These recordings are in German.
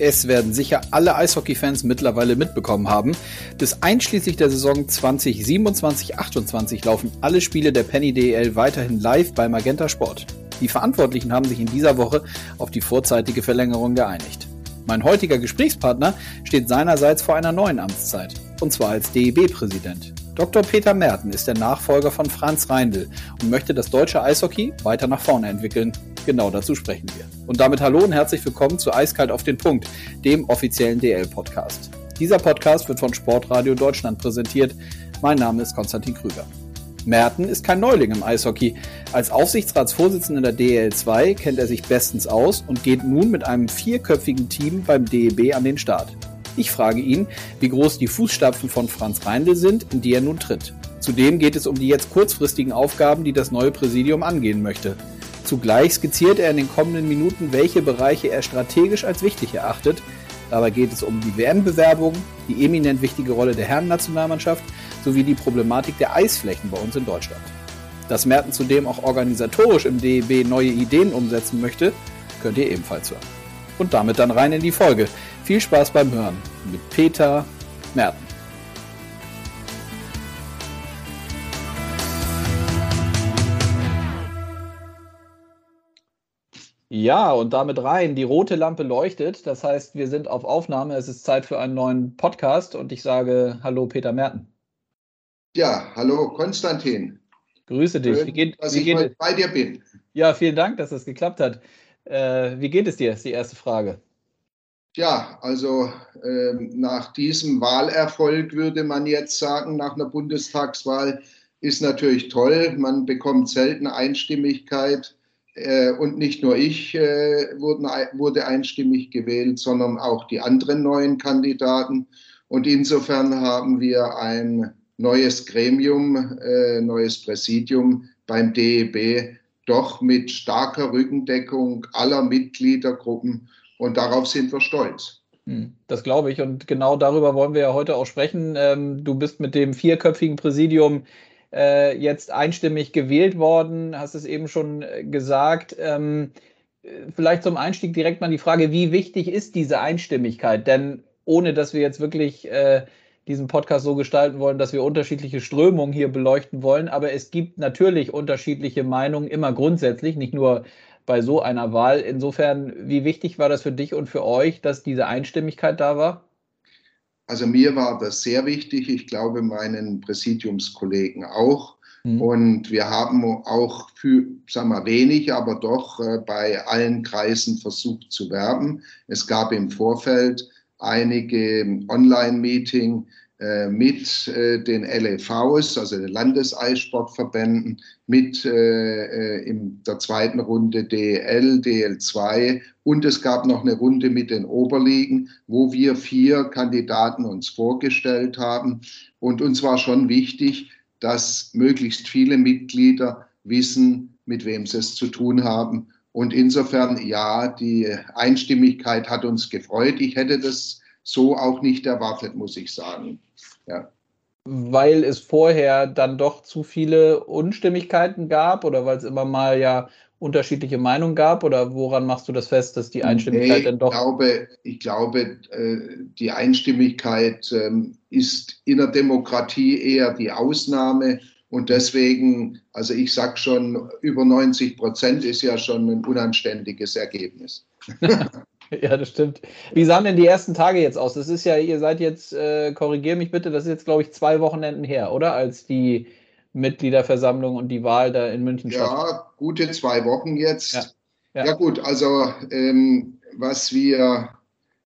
Es werden sicher alle Eishockey-Fans mittlerweile mitbekommen haben. Bis einschließlich der Saison 2027-28 laufen alle Spiele der Penny DEL weiterhin live bei Magenta Sport. Die Verantwortlichen haben sich in dieser Woche auf die vorzeitige Verlängerung geeinigt. Mein heutiger Gesprächspartner steht seinerseits vor einer neuen Amtszeit, und zwar als DEB-Präsident. Dr. Peter Merten ist der Nachfolger von Franz Reindl und möchte das deutsche Eishockey weiter nach vorne entwickeln. Genau dazu sprechen wir. Und damit hallo und herzlich willkommen zu Eiskalt auf den Punkt, dem offiziellen DL-Podcast. Dieser Podcast wird von Sportradio Deutschland präsentiert. Mein Name ist Konstantin Krüger. Merten ist kein Neuling im Eishockey. Als Aufsichtsratsvorsitzender der DL2 kennt er sich bestens aus und geht nun mit einem vierköpfigen Team beim DEB an den Start. Ich frage ihn, wie groß die Fußstapfen von Franz Reindl sind, in die er nun tritt. Zudem geht es um die jetzt kurzfristigen Aufgaben, die das neue Präsidium angehen möchte. Zugleich skizziert er in den kommenden Minuten, welche Bereiche er strategisch als wichtig erachtet. Dabei geht es um die WM-Bewerbung, die eminent wichtige Rolle der Herrennationalmannschaft sowie die Problematik der Eisflächen bei uns in Deutschland. Dass Merten zudem auch organisatorisch im DEB neue Ideen umsetzen möchte, könnt ihr ebenfalls hören. Und damit dann rein in die Folge. Viel Spaß beim Hören mit Peter Merten. Ja, und damit rein. Die rote Lampe leuchtet. Das heißt, wir sind auf Aufnahme. Es ist Zeit für einen neuen Podcast und ich sage Hallo, Peter Merten. Ja, hallo, Konstantin. Grüße dich. Schön, wie geht, dass wie ich geht heute bei dir bin. Ja, vielen Dank, dass es geklappt hat. Äh, wie geht es dir? Ist die erste Frage. Ja, also äh, nach diesem Wahlerfolg würde man jetzt sagen, nach einer Bundestagswahl ist natürlich toll. Man bekommt selten Einstimmigkeit äh, und nicht nur ich äh, wurden, wurde einstimmig gewählt, sondern auch die anderen neuen Kandidaten. Und insofern haben wir ein neues Gremium, äh, neues Präsidium beim DEB, doch mit starker Rückendeckung aller Mitgliedergruppen. Und darauf sind wir stolz. Hm, das glaube ich. Und genau darüber wollen wir ja heute auch sprechen. Ähm, du bist mit dem vierköpfigen Präsidium äh, jetzt einstimmig gewählt worden, hast es eben schon äh, gesagt. Ähm, vielleicht zum Einstieg direkt mal die Frage, wie wichtig ist diese Einstimmigkeit? Denn ohne dass wir jetzt wirklich äh, diesen Podcast so gestalten wollen, dass wir unterschiedliche Strömungen hier beleuchten wollen, aber es gibt natürlich unterschiedliche Meinungen immer grundsätzlich, nicht nur bei so einer Wahl. Insofern, wie wichtig war das für dich und für euch, dass diese Einstimmigkeit da war? Also mir war das sehr wichtig, ich glaube meinen Präsidiumskollegen auch. Mhm. Und wir haben auch für, sagen wir wenig, aber doch äh, bei allen Kreisen versucht zu werben. Es gab im Vorfeld einige Online-Meeting mit äh, den LEVs, also den Landeseissportverbänden, mit äh, in der zweiten Runde DL, DL2 und es gab noch eine Runde mit den Oberligen, wo wir vier Kandidaten uns vorgestellt haben. Und uns war schon wichtig, dass möglichst viele Mitglieder wissen, mit wem sie es zu tun haben. Und insofern, ja, die Einstimmigkeit hat uns gefreut. Ich hätte das so auch nicht erwartet, muss ich sagen. Ja. Weil es vorher dann doch zu viele Unstimmigkeiten gab oder weil es immer mal ja unterschiedliche Meinungen gab oder woran machst du das fest, dass die Einstimmigkeit nee, dann doch. Ich glaube, ich glaube äh, die Einstimmigkeit ähm, ist in der Demokratie eher die Ausnahme und deswegen, also ich sage schon, über 90 Prozent ist ja schon ein unanständiges Ergebnis. ja, das stimmt. Wie sahen denn die ersten Tage jetzt aus? Das ist ja, ihr seid jetzt, äh, korrigier mich bitte, das ist jetzt, glaube ich, zwei Wochenenden her, oder? Als die Mitgliederversammlung und die Wahl da in München ja, Ja, gute zwei Wochen jetzt. Ja, ja. ja gut, also ähm, was wir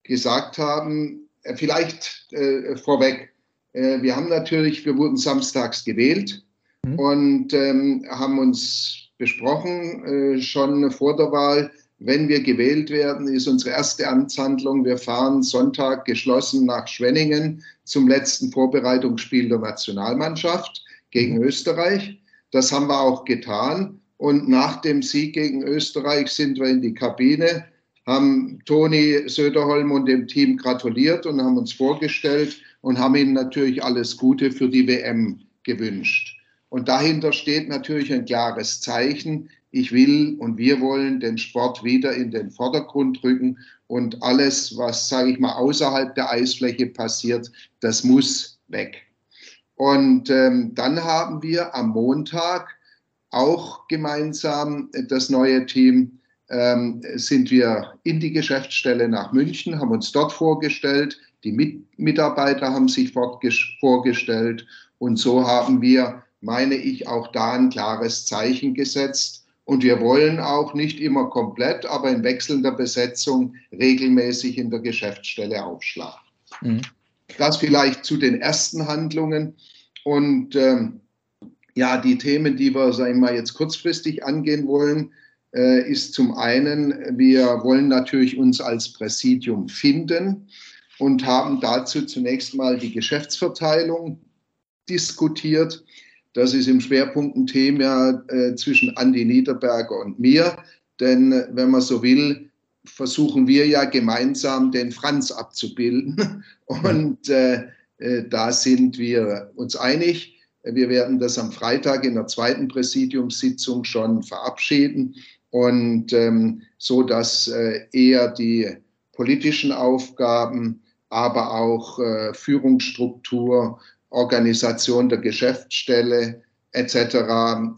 gesagt haben, äh, vielleicht äh, vorweg, äh, wir haben natürlich, wir wurden samstags gewählt mhm. und ähm, haben uns besprochen, äh, schon vor der Wahl, wenn wir gewählt werden, ist unsere erste Amtshandlung, wir fahren Sonntag geschlossen nach Schwenningen zum letzten Vorbereitungsspiel der Nationalmannschaft gegen. Österreich. Das haben wir auch getan. Und nach dem Sieg gegen Österreich sind wir in die Kabine, haben Toni Söderholm und dem Team gratuliert und haben uns vorgestellt und haben ihnen natürlich alles Gute für die WM gewünscht. Und dahinter steht natürlich ein klares Zeichen. Ich will und wir wollen den Sport wieder in den Vordergrund rücken und alles, was, sage ich mal, außerhalb der Eisfläche passiert, das muss weg. Und ähm, dann haben wir am Montag auch gemeinsam das neue Team, ähm, sind wir in die Geschäftsstelle nach München, haben uns dort vorgestellt, die Mit Mitarbeiter haben sich vorgestellt und so haben wir, meine ich, auch da ein klares Zeichen gesetzt. Und wir wollen auch nicht immer komplett, aber in wechselnder Besetzung regelmäßig in der Geschäftsstelle aufschlagen. Mhm. Das vielleicht zu den ersten Handlungen. Und ähm, ja, die Themen, die wir, sagen wir mal, jetzt kurzfristig angehen wollen, äh, ist zum einen, wir wollen natürlich uns als Präsidium finden und haben dazu zunächst mal die Geschäftsverteilung diskutiert. Das ist im Schwerpunkt ein Thema äh, zwischen Andi Niederberger und mir. Denn äh, wenn man so will, versuchen wir ja gemeinsam den Franz abzubilden. Und äh, äh, da sind wir uns einig. Wir werden das am Freitag in der zweiten Präsidiumssitzung schon verabschieden und ähm, so, dass äh, eher die politischen Aufgaben, aber auch äh, Führungsstruktur, Organisation der Geschäftsstelle etc.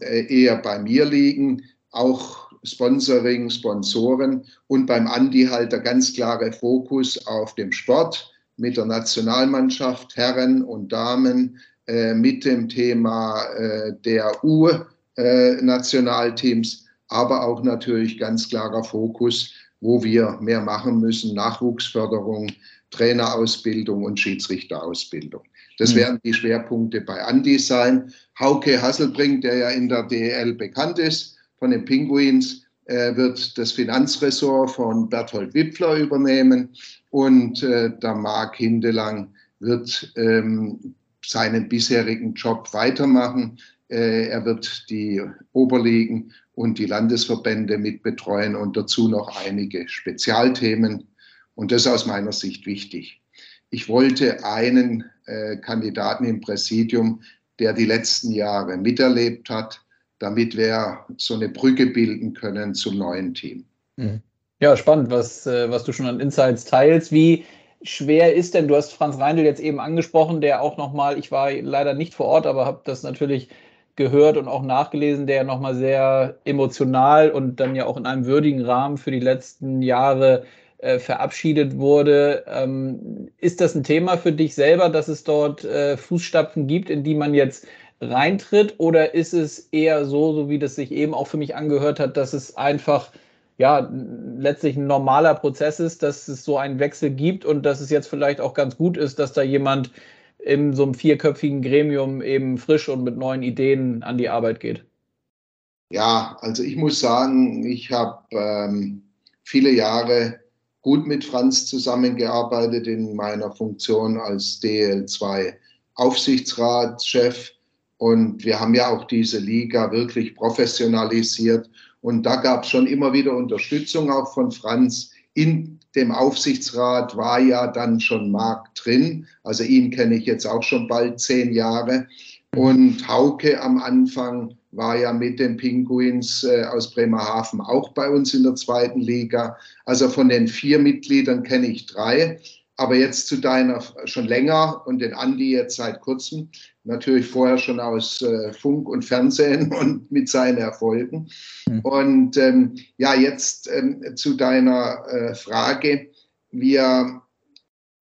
Äh, eher bei mir liegen. Auch Sponsoring, Sponsoren und beim Andi halt der ganz klare Fokus auf dem Sport mit der Nationalmannschaft, Herren und Damen, äh, mit dem Thema äh, der U-Nationalteams, aber auch natürlich ganz klarer Fokus, wo wir mehr machen müssen, Nachwuchsförderung, Trainerausbildung und Schiedsrichterausbildung. Das mhm. werden die Schwerpunkte bei Andi sein. Hauke Hasselbrink, der ja in der DEL bekannt ist, von den Pinguins, äh, wird das Finanzressort von Berthold Wipfler übernehmen und äh, der Marc Hindelang wird ähm, seinen bisherigen Job weitermachen. Äh, er wird die Oberligen und die Landesverbände mit betreuen und dazu noch einige Spezialthemen. Und das ist aus meiner Sicht wichtig. Ich wollte einen äh, Kandidaten im Präsidium, der die letzten Jahre miterlebt hat, damit wir so eine Brücke bilden können zum neuen Team. Mhm. Ja, spannend, was, äh, was du schon an Insights teilst. Wie schwer ist denn, du hast Franz Reindl jetzt eben angesprochen, der auch nochmal, ich war leider nicht vor Ort, aber habe das natürlich gehört und auch nachgelesen, der nochmal sehr emotional und dann ja auch in einem würdigen Rahmen für die letzten Jahre äh, verabschiedet wurde. Ähm, ist das ein Thema für dich selber, dass es dort äh, Fußstapfen gibt, in die man jetzt reintritt? Oder ist es eher so, so wie das sich eben auch für mich angehört hat, dass es einfach ja letztlich ein normaler Prozess ist, dass es so einen Wechsel gibt und dass es jetzt vielleicht auch ganz gut ist, dass da jemand in so einem vierköpfigen Gremium eben frisch und mit neuen Ideen an die Arbeit geht? Ja, also ich muss sagen, ich habe ähm, viele Jahre gut mit Franz zusammengearbeitet in meiner Funktion als DL2 Aufsichtsratschef. Und wir haben ja auch diese Liga wirklich professionalisiert. Und da gab es schon immer wieder Unterstützung auch von Franz. In dem Aufsichtsrat war ja dann schon Marc drin. Also ihn kenne ich jetzt auch schon bald zehn Jahre. Und Hauke am Anfang war ja mit den Pinguins äh, aus Bremerhaven auch bei uns in der zweiten Liga. Also von den vier Mitgliedern kenne ich drei. Aber jetzt zu deiner schon länger und den Andi jetzt seit kurzem, natürlich vorher schon aus äh, Funk und Fernsehen und mit seinen Erfolgen. Mhm. Und ähm, ja, jetzt ähm, zu deiner äh, Frage. Wir,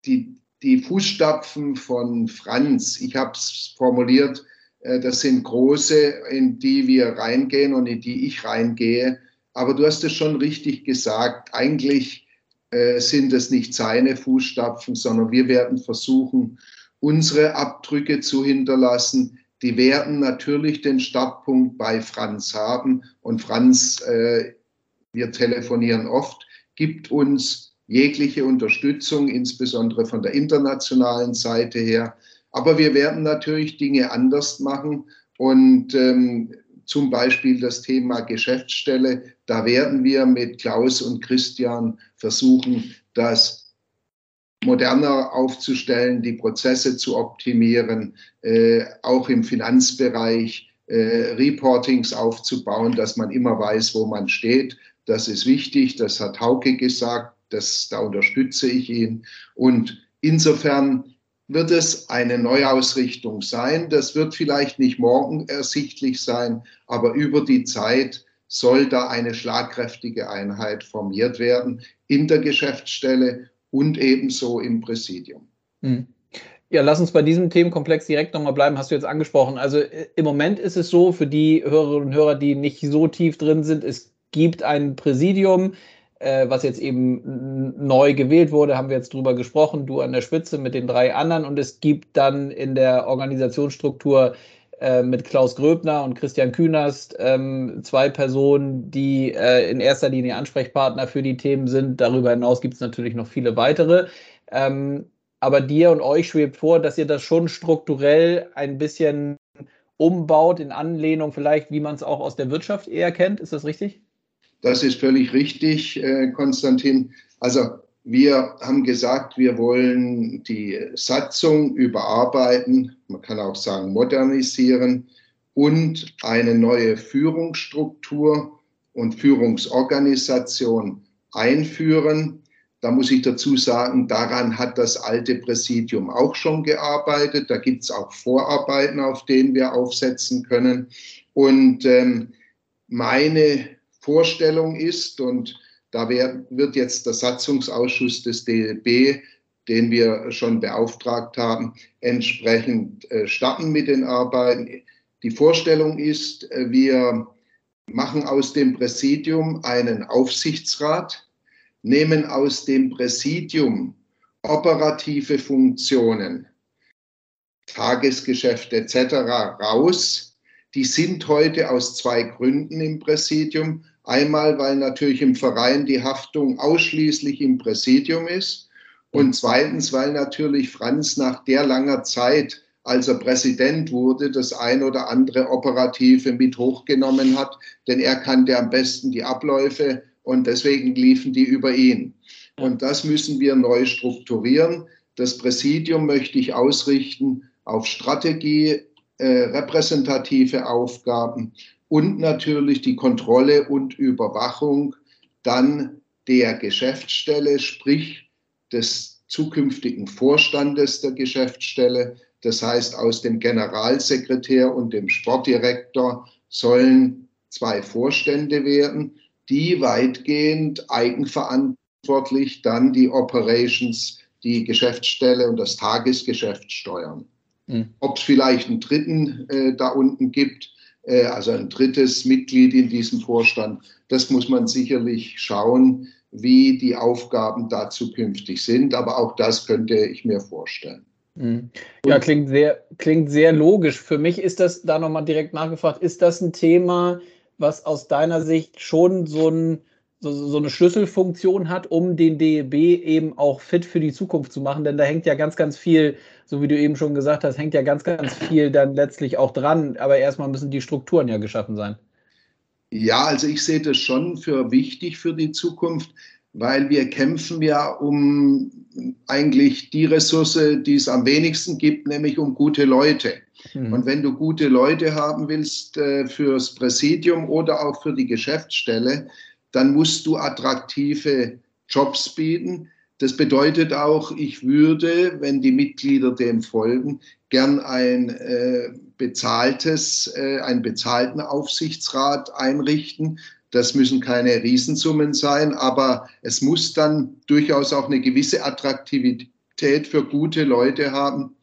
die, die Fußstapfen von Franz, ich habe es formuliert, das sind große, in die wir reingehen und in die ich reingehe. Aber du hast es schon richtig gesagt. Eigentlich äh, sind es nicht seine Fußstapfen, sondern wir werden versuchen, unsere Abdrücke zu hinterlassen. Die werden natürlich den Startpunkt bei Franz haben. Und Franz, äh, wir telefonieren oft, gibt uns jegliche Unterstützung, insbesondere von der internationalen Seite her. Aber wir werden natürlich Dinge anders machen und ähm, zum Beispiel das Thema Geschäftsstelle. Da werden wir mit Klaus und Christian versuchen, das moderner aufzustellen, die Prozesse zu optimieren, äh, auch im Finanzbereich äh, Reportings aufzubauen, dass man immer weiß, wo man steht. Das ist wichtig, das hat Hauke gesagt, das, da unterstütze ich ihn. Und insofern wird es eine Neuausrichtung sein. Das wird vielleicht nicht morgen ersichtlich sein, aber über die Zeit soll da eine schlagkräftige Einheit formiert werden in der Geschäftsstelle und ebenso im Präsidium. Mhm. Ja, lass uns bei diesem Themenkomplex direkt nochmal bleiben, hast du jetzt angesprochen. Also äh, im Moment ist es so, für die Hörerinnen und Hörer, die nicht so tief drin sind, es gibt ein Präsidium, äh, was jetzt eben neu gewählt wurde, haben wir jetzt drüber gesprochen, du an der Spitze mit den drei anderen und es gibt dann in der Organisationsstruktur äh, mit Klaus Gröbner und Christian Künast ähm, zwei Personen, die äh, in erster Linie Ansprechpartner für die Themen sind. Darüber hinaus gibt es natürlich noch viele weitere. Ähm, aber dir und euch schwebt vor, dass ihr das schon strukturell ein bisschen umbaut, in Anlehnung vielleicht, wie man es auch aus der Wirtschaft eher kennt. Ist das richtig? Das ist völlig richtig, äh, Konstantin. Also wir haben gesagt, wir wollen die Satzung überarbeiten, man kann auch sagen modernisieren und eine neue Führungsstruktur und Führungsorganisation einführen. Da muss ich dazu sagen, daran hat das alte Präsidium auch schon gearbeitet. Da gibt es auch Vorarbeiten, auf denen wir aufsetzen können. Und ähm, meine Vorstellung ist, und da wird jetzt der Satzungsausschuss des DLB, den wir schon beauftragt haben, entsprechend äh, starten mit den Arbeiten. Die Vorstellung ist, äh, wir machen aus dem Präsidium einen Aufsichtsrat, nehmen aus dem Präsidium operative Funktionen, Tagesgeschäfte etc. raus. Die sind heute aus zwei Gründen im Präsidium. Einmal, weil natürlich im Verein die Haftung ausschließlich im Präsidium ist. Und zweitens, weil natürlich Franz nach der langer Zeit, als er Präsident wurde, das ein oder andere Operative mit hochgenommen hat. Denn er kannte am besten die Abläufe und deswegen liefen die über ihn. Und das müssen wir neu strukturieren. Das Präsidium möchte ich ausrichten auf Strategie, äh, repräsentative Aufgaben und natürlich die Kontrolle und Überwachung dann der Geschäftsstelle, sprich des zukünftigen Vorstandes der Geschäftsstelle. Das heißt, aus dem Generalsekretär und dem Sportdirektor sollen zwei Vorstände werden die weitgehend eigenverantwortlich dann die Operations, die Geschäftsstelle und das Tagesgeschäft steuern. Mhm. Ob es vielleicht einen dritten äh, da unten gibt, äh, also ein drittes Mitglied in diesem Vorstand, das muss man sicherlich schauen, wie die Aufgaben da zukünftig sind. Aber auch das könnte ich mir vorstellen. Mhm. Ja, klingt sehr, klingt sehr logisch. Für mich ist das, da nochmal direkt nachgefragt, ist das ein Thema, was aus deiner Sicht schon so, ein, so, so eine Schlüsselfunktion hat, um den DEB eben auch fit für die Zukunft zu machen? Denn da hängt ja ganz, ganz viel, so wie du eben schon gesagt hast, hängt ja ganz, ganz viel dann letztlich auch dran. Aber erstmal müssen die Strukturen ja geschaffen sein. Ja, also ich sehe das schon für wichtig für die Zukunft, weil wir kämpfen ja um eigentlich die Ressource, die es am wenigsten gibt, nämlich um gute Leute. Mhm. Und wenn du gute Leute haben willst äh, fürs Präsidium oder auch für die Geschäftsstelle, dann musst du attraktive Jobs bieten. Das bedeutet auch, ich würde, wenn die Mitglieder dem folgen, gern ein äh, bezahltes, äh, einen bezahlten Aufsichtsrat einrichten. Das müssen keine Riesensummen sein, aber es muss dann durchaus auch eine gewisse Attraktivität für gute Leute haben,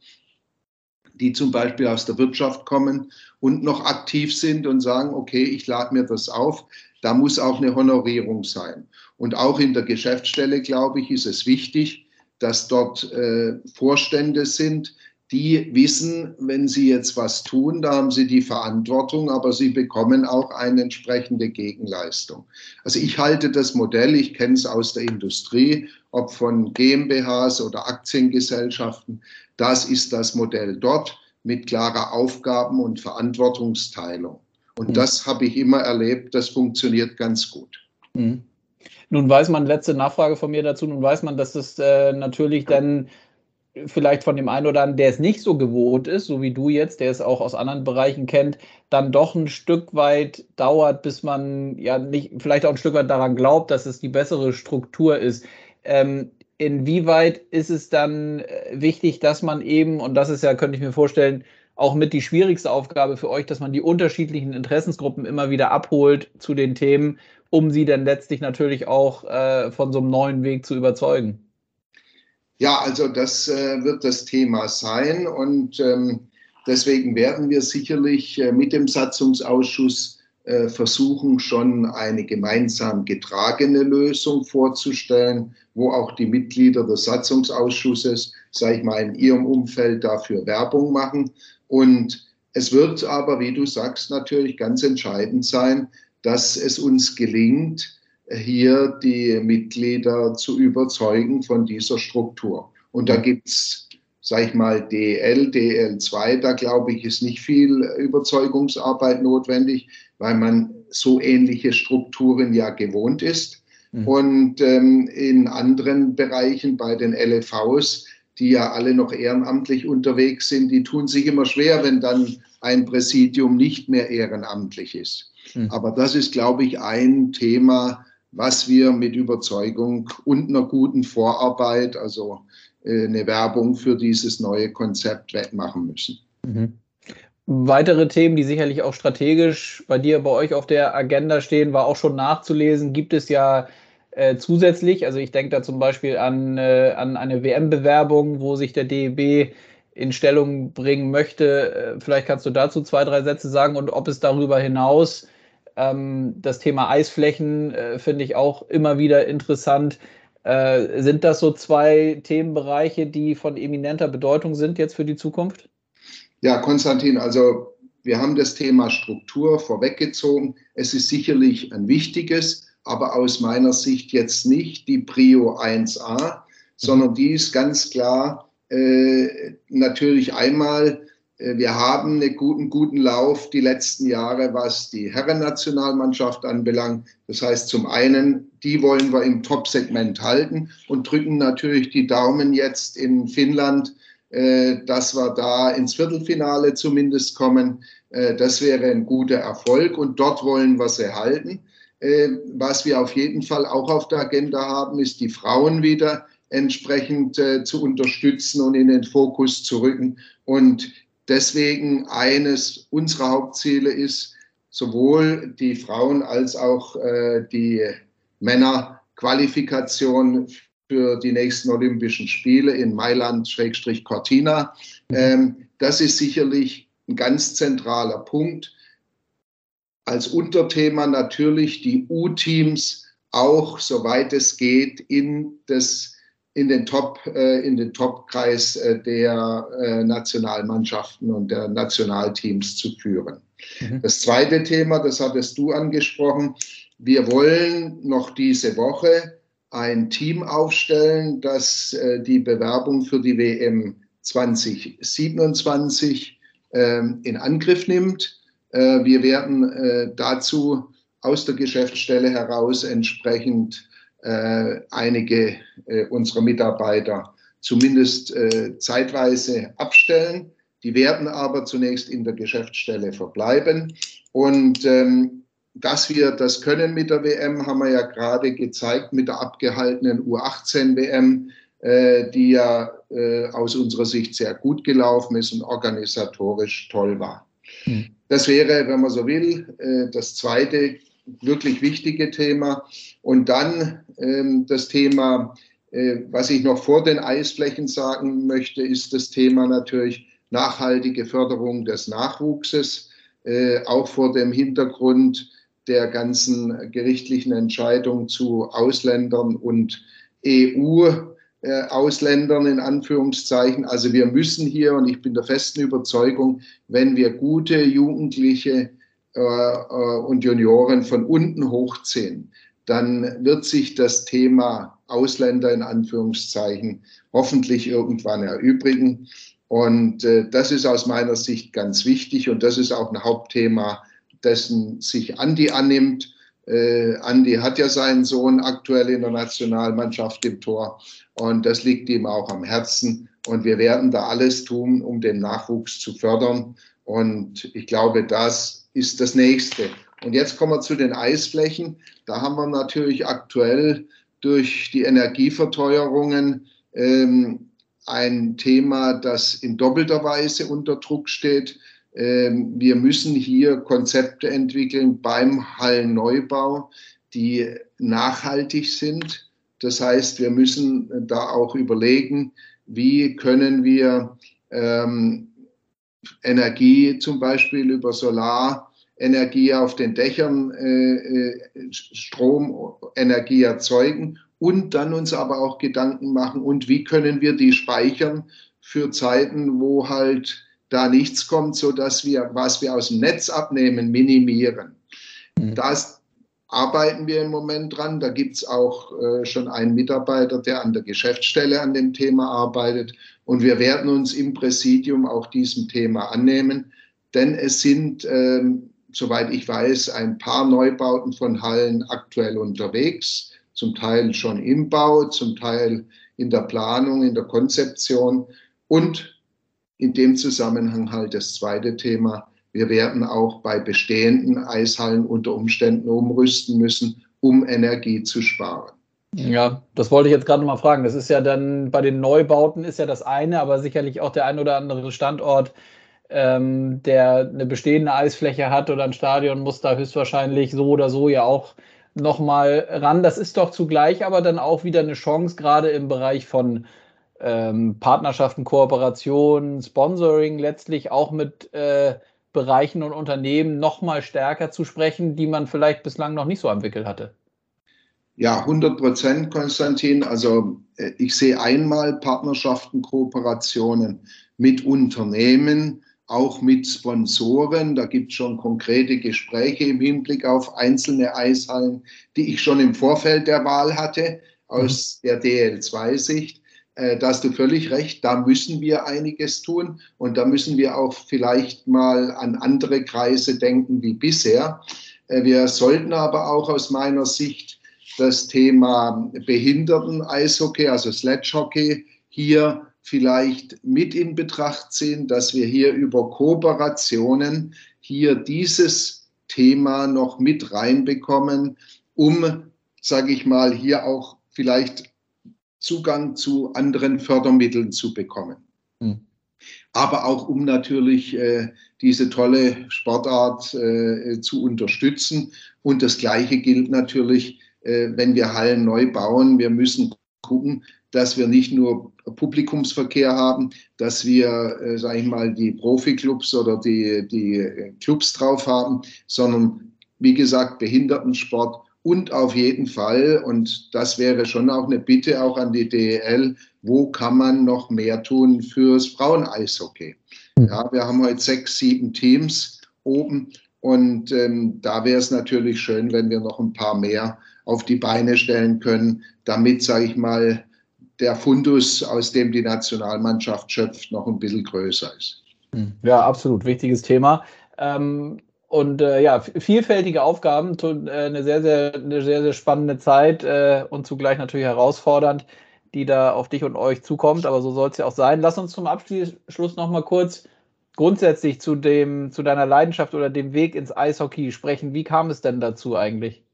die zum Beispiel aus der Wirtschaft kommen und noch aktiv sind und sagen, okay, ich lade mir das auf. Da muss auch eine Honorierung sein. Und auch in der Geschäftsstelle, glaube ich, ist es wichtig, dass dort äh, Vorstände sind, die wissen, wenn sie jetzt was tun, da haben sie die Verantwortung, aber sie bekommen auch eine entsprechende Gegenleistung. Also ich halte das Modell, ich kenne es aus der Industrie, ob von GmbHs oder Aktiengesellschaften, das ist das Modell dort mit klarer Aufgaben- und Verantwortungsteilung. Und mhm. das habe ich immer erlebt, das funktioniert ganz gut. Mhm. Nun weiß man, letzte Nachfrage von mir dazu, nun weiß man, dass das äh, natürlich dann vielleicht von dem einen oder anderen, der es nicht so gewohnt ist, so wie du jetzt, der es auch aus anderen Bereichen kennt, dann doch ein Stück weit dauert, bis man ja nicht, vielleicht auch ein Stück weit daran glaubt, dass es die bessere Struktur ist. Ähm, inwieweit ist es dann äh, wichtig, dass man eben, und das ist ja, könnte ich mir vorstellen, auch mit die schwierigste Aufgabe für euch, dass man die unterschiedlichen Interessensgruppen immer wieder abholt zu den Themen, um sie dann letztlich natürlich auch äh, von so einem neuen Weg zu überzeugen? Ja, also das äh, wird das Thema sein und ähm, deswegen werden wir sicherlich äh, mit dem Satzungsausschuss versuchen, schon eine gemeinsam getragene Lösung vorzustellen, wo auch die Mitglieder des Satzungsausschusses, sage ich mal, in ihrem Umfeld dafür Werbung machen. Und es wird aber, wie du sagst, natürlich ganz entscheidend sein, dass es uns gelingt, hier die Mitglieder zu überzeugen von dieser Struktur. Und da gibt es, sage ich mal, DL, DL2, da glaube ich, ist nicht viel Überzeugungsarbeit notwendig, weil man so ähnliche Strukturen ja gewohnt ist. Mhm. Und ähm, in anderen Bereichen bei den LFVs, die ja alle noch ehrenamtlich unterwegs sind, die tun sich immer schwer, wenn dann ein Präsidium nicht mehr ehrenamtlich ist. Mhm. Aber das ist, glaube ich, ein Thema, was wir mit Überzeugung und einer guten Vorarbeit, also äh, eine Werbung für dieses neue Konzept wettmachen müssen. Mhm. Weitere Themen, die sicherlich auch strategisch bei dir, bei euch auf der Agenda stehen, war auch schon nachzulesen, gibt es ja äh, zusätzlich. Also ich denke da zum Beispiel an, äh, an eine WM-Bewerbung, wo sich der DEB in Stellung bringen möchte. Äh, vielleicht kannst du dazu zwei, drei Sätze sagen und ob es darüber hinaus ähm, das Thema Eisflächen äh, finde ich auch immer wieder interessant. Äh, sind das so zwei Themenbereiche, die von eminenter Bedeutung sind jetzt für die Zukunft? Ja, Konstantin, also wir haben das Thema Struktur vorweggezogen. Es ist sicherlich ein wichtiges, aber aus meiner Sicht jetzt nicht die Prio 1a, sondern die ist ganz klar äh, natürlich einmal wir haben einen guten, guten Lauf die letzten Jahre, was die Herrennationalmannschaft anbelangt. Das heißt, zum einen, die wollen wir im Top-Segment halten und drücken natürlich die Daumen jetzt in Finnland, äh, dass wir da ins Viertelfinale zumindest kommen. Äh, das wäre ein guter Erfolg und dort wollen wir sie halten. Was wir auf jeden Fall auch auf der Agenda haben, ist die Frauen wieder entsprechend zu unterstützen und in den Fokus zu rücken. Und Deswegen eines unserer Hauptziele ist, sowohl die Frauen als auch äh, die Männer Qualifikation für die nächsten Olympischen Spiele in Mailand-Cortina. Ähm, das ist sicherlich ein ganz zentraler Punkt. Als Unterthema natürlich die U-Teams auch, soweit es geht, in das in den Top, äh, in den Topkreis äh, der äh, Nationalmannschaften und der Nationalteams zu führen. Mhm. Das zweite Thema, das hattest du angesprochen. Wir wollen noch diese Woche ein Team aufstellen, das die Bewerbung für die WM 2027 ähm, in Angriff nimmt. Wir werden dazu aus der Geschäftsstelle heraus entsprechend äh, einige äh, unserer Mitarbeiter zumindest äh, zeitweise abstellen. Die werden aber zunächst in der Geschäftsstelle verbleiben. Und ähm, dass wir das können mit der WM, haben wir ja gerade gezeigt mit der abgehaltenen U18-WM, äh, die ja äh, aus unserer Sicht sehr gut gelaufen ist und organisatorisch toll war. Mhm. Das wäre, wenn man so will, äh, das zweite wirklich wichtige Thema. Und dann ähm, das Thema, äh, was ich noch vor den Eisflächen sagen möchte, ist das Thema natürlich nachhaltige Förderung des Nachwuchses, äh, auch vor dem Hintergrund der ganzen gerichtlichen Entscheidungen zu Ausländern und EU-Ausländern in Anführungszeichen. Also wir müssen hier, und ich bin der festen Überzeugung, wenn wir gute Jugendliche äh, äh, und Junioren von unten hochziehen, dann wird sich das Thema Ausländer in Anführungszeichen hoffentlich irgendwann erübrigen. Und äh, das ist aus meiner Sicht ganz wichtig und das ist auch ein Hauptthema, dessen sich Andi annimmt. Andi hat ja seinen Sohn aktuell in der Nationalmannschaft im Tor und das liegt ihm auch am Herzen. Und wir werden da alles tun, um den Nachwuchs zu fördern. Und ich glaube, das ist das Nächste. Und jetzt kommen wir zu den Eisflächen. Da haben wir natürlich aktuell durch die Energieverteuerungen ähm, ein Thema, das in doppelter Weise unter Druck steht. Ähm, wir müssen hier Konzepte entwickeln beim Hallenneubau, die nachhaltig sind. Das heißt, wir müssen da auch überlegen, wie können wir ähm, Energie zum Beispiel über Solarenergie auf den Dächern äh, äh, Stromenergie erzeugen und dann uns aber auch Gedanken machen, und wie können wir die speichern für Zeiten, wo halt da nichts kommt, so dass wir, was wir aus dem Netz abnehmen, minimieren. Mhm. Das arbeiten wir im Moment dran. Da gibt es auch äh, schon einen Mitarbeiter, der an der Geschäftsstelle an dem Thema arbeitet. Und wir werden uns im Präsidium auch diesem Thema annehmen, denn es sind, ähm, soweit ich weiß, ein paar Neubauten von Hallen aktuell unterwegs zum Teil schon im Bau, zum Teil in der Planung, in der Konzeption und in dem Zusammenhang halt das zweite Thema. Wir werden auch bei bestehenden Eishallen unter Umständen umrüsten müssen, um Energie zu sparen. Ja, das wollte ich jetzt gerade noch mal fragen. Das ist ja dann bei den Neubauten ist ja das eine, aber sicherlich auch der ein oder andere Standort, ähm, der eine bestehende Eisfläche hat oder ein Stadion, muss da höchstwahrscheinlich so oder so ja auch nochmal ran. Das ist doch zugleich aber dann auch wieder eine Chance, gerade im Bereich von ähm, Partnerschaften, Kooperationen, Sponsoring, letztlich auch mit äh, Bereichen und Unternehmen nochmal stärker zu sprechen, die man vielleicht bislang noch nicht so entwickelt hatte. Ja, 100 Prozent, Konstantin. Also äh, ich sehe einmal Partnerschaften, Kooperationen mit Unternehmen, auch mit Sponsoren. Da gibt es schon konkrete Gespräche im Hinblick auf einzelne Eishallen, die ich schon im Vorfeld der Wahl hatte, aus mhm. der DL2-Sicht. Äh, da hast du völlig recht, da müssen wir einiges tun und da müssen wir auch vielleicht mal an andere Kreise denken wie bisher. Äh, wir sollten aber auch aus meiner Sicht das Thema Behinderten-Eishockey, also Sledgehockey, hier vielleicht mit in Betracht ziehen, dass wir hier über Kooperationen hier dieses Thema noch mit reinbekommen, um, sage ich mal, hier auch vielleicht Zugang zu anderen Fördermitteln zu bekommen. Hm. Aber auch um natürlich äh, diese tolle Sportart äh, zu unterstützen. Und das Gleiche gilt natürlich, äh, wenn wir Hallen neu bauen. Wir müssen gucken, dass wir nicht nur Publikumsverkehr haben, dass wir, äh, sage ich mal, die Profiklubs oder die, die äh, Clubs drauf haben, sondern wie gesagt, Behindertensport und auf jeden Fall, und das wäre schon auch eine Bitte auch an die DEL, wo kann man noch mehr tun fürs Fraueneishockey? Hm. Ja, wir haben heute sechs, sieben Teams oben und ähm, da wäre es natürlich schön, wenn wir noch ein paar mehr auf die Beine stellen können, damit, sage ich mal, der Fundus, aus dem die Nationalmannschaft schöpft, noch ein bisschen größer ist. Hm. Ja, absolut. Wichtiges Thema. Ähm, und äh, ja, vielfältige Aufgaben, äh, eine sehr, sehr, eine sehr, sehr spannende Zeit äh, und zugleich natürlich herausfordernd, die da auf dich und euch zukommt. Aber so soll es ja auch sein. Lass uns zum Abschluss noch mal kurz grundsätzlich zu dem, zu deiner Leidenschaft oder dem Weg ins Eishockey sprechen. Wie kam es denn dazu eigentlich?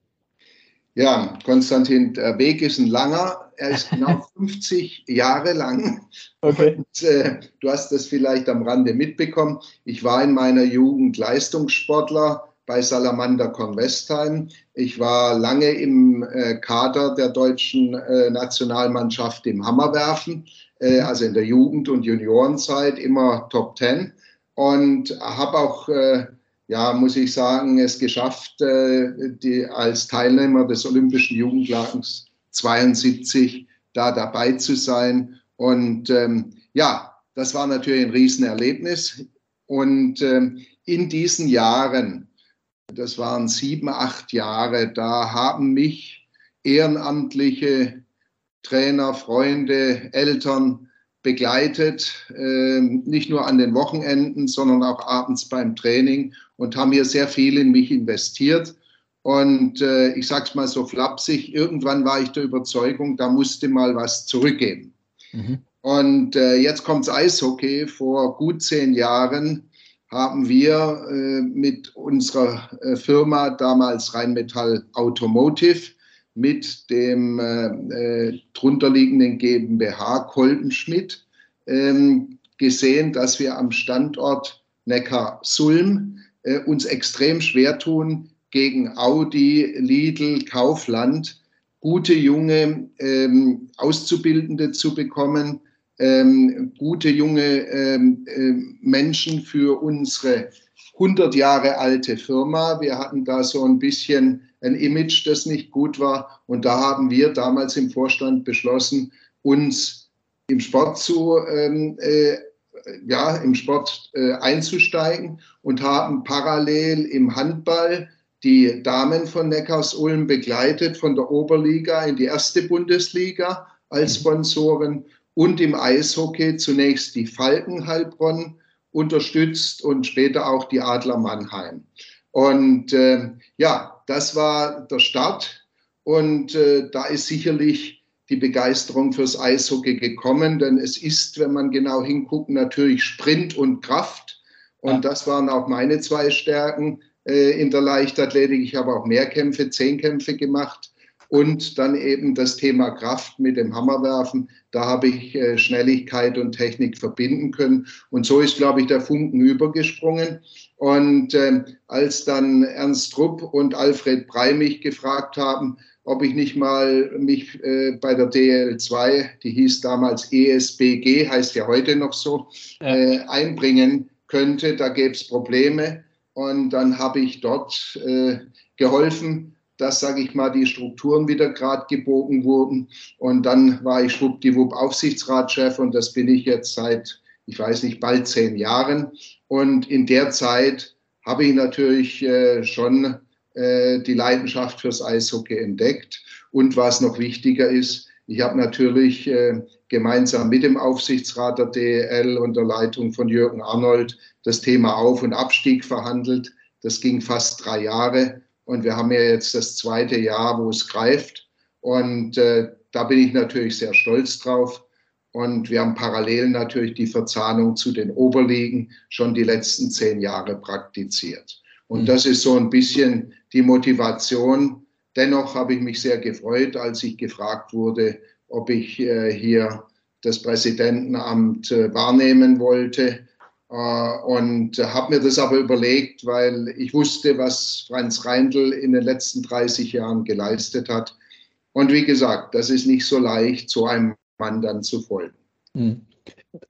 Ja, Konstantin, der Weg ist ein langer. Er ist genau 50 Jahre lang. Okay. Und, äh, du hast das vielleicht am Rande mitbekommen. Ich war in meiner Jugend Leistungssportler bei Salamander Convestheim. Ich war lange im äh, Kader der deutschen äh, Nationalmannschaft im Hammerwerfen, äh, also in der Jugend- und Juniorenzeit immer Top Ten und habe auch äh, ja, muss ich sagen, es geschafft, äh, die, als Teilnehmer des Olympischen Jugendlagens 72 da dabei zu sein. Und ähm, ja, das war natürlich ein Riesenerlebnis. Und ähm, in diesen Jahren, das waren sieben, acht Jahre, da haben mich ehrenamtliche Trainer, Freunde, Eltern begleitet, äh, nicht nur an den Wochenenden, sondern auch abends beim Training und haben hier sehr viel in mich investiert. Und äh, ich sage es mal so flapsig, irgendwann war ich der Überzeugung, da musste mal was zurückgeben. Mhm. Und äh, jetzt kommt's Eishockey. Vor gut zehn Jahren haben wir äh, mit unserer Firma, damals Rheinmetall Automotive, mit dem äh, äh drunterliegenden GmbH Kolbenschmidt ähm, gesehen, dass wir am Standort Neckar-Sulm äh, uns extrem schwer tun, gegen Audi, Lidl, Kaufland gute junge ähm, Auszubildende zu bekommen, ähm, gute junge ähm, äh, Menschen für unsere 100 Jahre alte Firma. Wir hatten da so ein bisschen ein Image, das nicht gut war. Und da haben wir damals im Vorstand beschlossen, uns im Sport zu, ähm, äh, ja, im Sport äh, einzusteigen und haben parallel im Handball die Damen von Neckars-Ulm begleitet von der Oberliga in die erste Bundesliga als mhm. Sponsoren und im Eishockey zunächst die Falken Heilbronn unterstützt und später auch die Adler Mannheim. Und äh, ja, das war der Start und äh, da ist sicherlich die Begeisterung fürs Eishockey gekommen, denn es ist, wenn man genau hinguckt, natürlich Sprint und Kraft. Und das waren auch meine zwei Stärken äh, in der Leichtathletik. Ich habe auch Mehrkämpfe, Zehnkämpfe gemacht und dann eben das Thema Kraft mit dem Hammerwerfen. Da habe ich äh, Schnelligkeit und Technik verbinden können. Und so ist, glaube ich, der Funken übergesprungen. Und äh, als dann Ernst Rupp und Alfred Brei mich gefragt haben, ob ich nicht mal mich äh, bei der DL2, die hieß damals ESBG, heißt ja heute noch so, äh, einbringen könnte, da gäbe es Probleme. Und dann habe ich dort geholfen, dass, sage ich mal, die Strukturen wieder gerade gebogen wurden. Und dann war ich schwuppdiwupp Aufsichtsratschef und das bin ich jetzt seit, ich weiß nicht, bald zehn Jahren. Und in der Zeit habe ich natürlich äh, schon äh, die Leidenschaft fürs Eishockey entdeckt. Und was noch wichtiger ist, ich habe natürlich äh, gemeinsam mit dem Aufsichtsrat der DEL und der Leitung von Jürgen Arnold das Thema Auf- und Abstieg verhandelt. Das ging fast drei Jahre. Und wir haben ja jetzt das zweite Jahr, wo es greift. Und äh, da bin ich natürlich sehr stolz drauf. Und wir haben parallel natürlich die Verzahnung zu den Oberligen schon die letzten zehn Jahre praktiziert. Und mhm. das ist so ein bisschen die Motivation. Dennoch habe ich mich sehr gefreut, als ich gefragt wurde, ob ich äh, hier das Präsidentenamt äh, wahrnehmen wollte. Äh, und habe mir das aber überlegt, weil ich wusste, was Franz Reindl in den letzten 30 Jahren geleistet hat. Und wie gesagt, das ist nicht so leicht, so einem Mann dann zu folgen. Hm.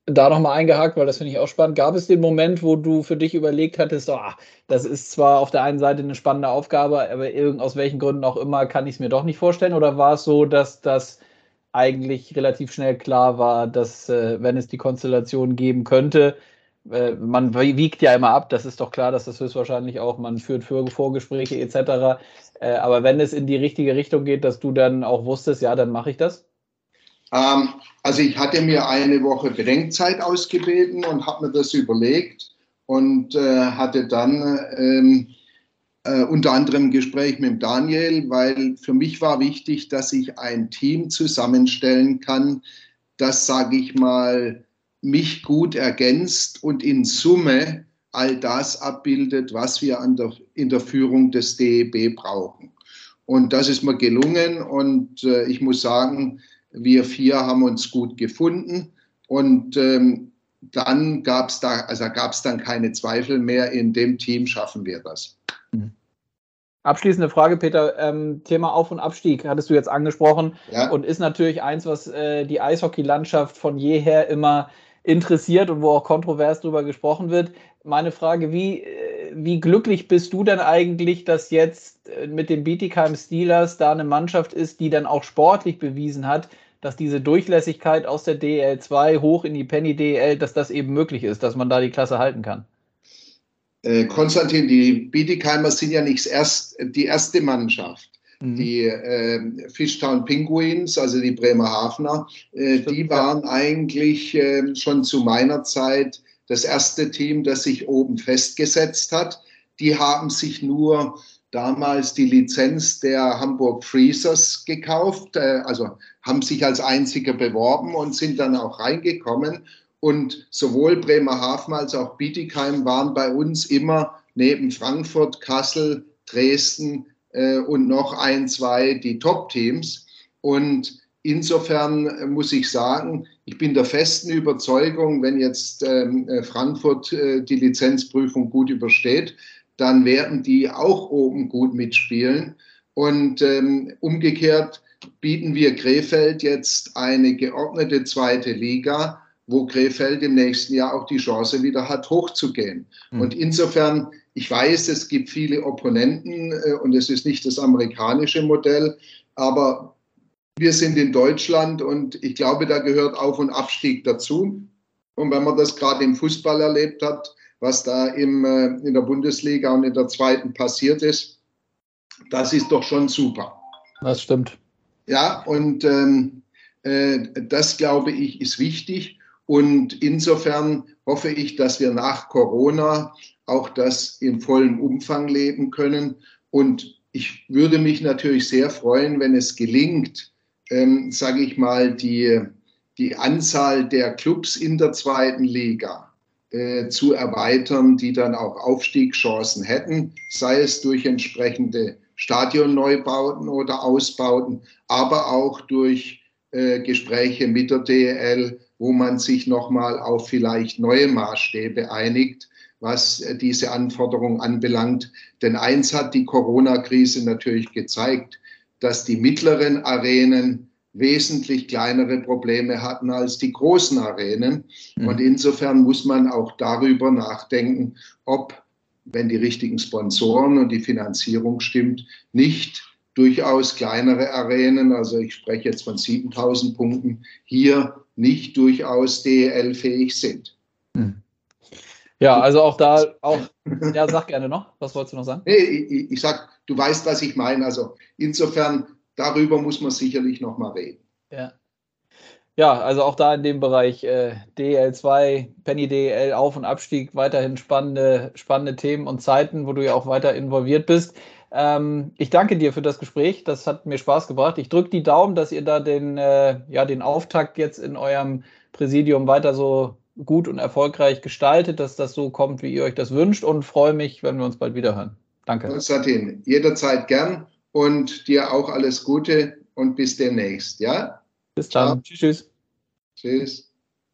Da nochmal eingehakt, weil das finde ich auch spannend. Gab es den Moment, wo du für dich überlegt hattest, oh, das ist zwar auf der einen Seite eine spannende Aufgabe, aber aus welchen Gründen auch immer kann ich es mir doch nicht vorstellen? Oder war es so, dass das eigentlich relativ schnell klar war, dass, äh, wenn es die Konstellation geben könnte, äh, man wiegt ja immer ab, das ist doch klar, dass das höchstwahrscheinlich auch, man führt Vorgespräche etc. Äh, aber wenn es in die richtige Richtung geht, dass du dann auch wusstest, ja, dann mache ich das? Ähm, also ich hatte mir eine Woche Bedenkzeit ausgebeten und habe mir das überlegt und äh, hatte dann ähm, äh, unter anderem ein Gespräch mit Daniel, weil für mich war wichtig, dass ich ein Team zusammenstellen kann, das, sage ich mal, mich gut ergänzt und in Summe all das abbildet, was wir der, in der Führung des DEB brauchen. Und das ist mir gelungen und äh, ich muss sagen, wir vier haben uns gut gefunden und ähm, dann gab es da, also gab es dann keine Zweifel mehr, in dem Team schaffen wir das. Mhm. Abschließende Frage, Peter. Ähm, Thema Auf- und Abstieg hattest du jetzt angesprochen ja. und ist natürlich eins, was äh, die Eishockeylandschaft von jeher immer interessiert und wo auch kontrovers darüber gesprochen wird. Meine Frage, wie, äh, wie glücklich bist du denn eigentlich, dass jetzt äh, mit den Bietigheim Steelers da eine Mannschaft ist, die dann auch sportlich bewiesen hat, dass diese Durchlässigkeit aus der DL2 hoch in die Penny DL, dass das eben möglich ist, dass man da die Klasse halten kann? Äh, Konstantin, die Bietigheimer sind ja nicht erst, die erste Mannschaft. Mhm. Die äh, Fishtown Penguins, also die Bremerhavener, äh, die waren eigentlich äh, schon zu meiner Zeit das erste Team, das sich oben festgesetzt hat. Die haben sich nur damals die Lizenz der Hamburg Freezers gekauft, äh, also haben sich als einziger beworben und sind dann auch reingekommen. Und sowohl Bremerhaven als auch Bietigheim waren bei uns immer neben Frankfurt, Kassel, Dresden äh, und noch ein, zwei die Top-Teams. Und insofern muss ich sagen, ich bin der festen Überzeugung, wenn jetzt ähm, äh, Frankfurt äh, die Lizenzprüfung gut übersteht, dann werden die auch oben gut mitspielen. Und ähm, umgekehrt bieten wir Krefeld jetzt eine geordnete zweite Liga wo Krefeld im nächsten Jahr auch die Chance wieder hat, hochzugehen. Mhm. Und insofern, ich weiß, es gibt viele Opponenten äh, und es ist nicht das amerikanische Modell, aber wir sind in Deutschland und ich glaube, da gehört Auf- und Abstieg dazu. Und wenn man das gerade im Fußball erlebt hat, was da im, äh, in der Bundesliga und in der zweiten passiert ist, das ist doch schon super. Das stimmt. Ja, und ähm, äh, das glaube ich ist wichtig. Und insofern hoffe ich, dass wir nach Corona auch das in vollem Umfang leben können. Und ich würde mich natürlich sehr freuen, wenn es gelingt, ähm, sage ich mal, die, die Anzahl der Clubs in der zweiten Liga äh, zu erweitern, die dann auch Aufstiegschancen hätten, sei es durch entsprechende Stadionneubauten oder Ausbauten, aber auch durch äh, Gespräche mit der DL, wo man sich nochmal auf vielleicht neue Maßstäbe einigt, was äh, diese Anforderungen anbelangt. Denn eins hat die Corona-Krise natürlich gezeigt, dass die mittleren Arenen wesentlich kleinere Probleme hatten als die großen Arenen. Mhm. Und insofern muss man auch darüber nachdenken, ob, wenn die richtigen Sponsoren und die Finanzierung stimmt, nicht durchaus kleinere Arenen, also ich spreche jetzt von 7000 Punkten, hier nicht durchaus DEL-fähig sind. Hm. Ja, also auch da, auch, ja, sag gerne noch, was wolltest du noch sagen? Nee, ich, ich sag, du weißt, was ich meine. Also insofern, darüber muss man sicherlich nochmal reden. Ja. Ja, also auch da in dem Bereich äh, DL2, Penny DL, Auf- und Abstieg, weiterhin spannende, spannende Themen und Zeiten, wo du ja auch weiter involviert bist. Ähm, ich danke dir für das Gespräch. Das hat mir Spaß gebracht. Ich drücke die Daumen, dass ihr da den, äh, ja, den Auftakt jetzt in eurem Präsidium weiter so gut und erfolgreich gestaltet, dass das so kommt, wie ihr euch das wünscht und freue mich, wenn wir uns bald wieder hören. Danke. Konstantin, jederzeit gern und dir auch alles Gute und bis demnächst, ja? Bis dann. Ciao. Tschüss. Tschüss.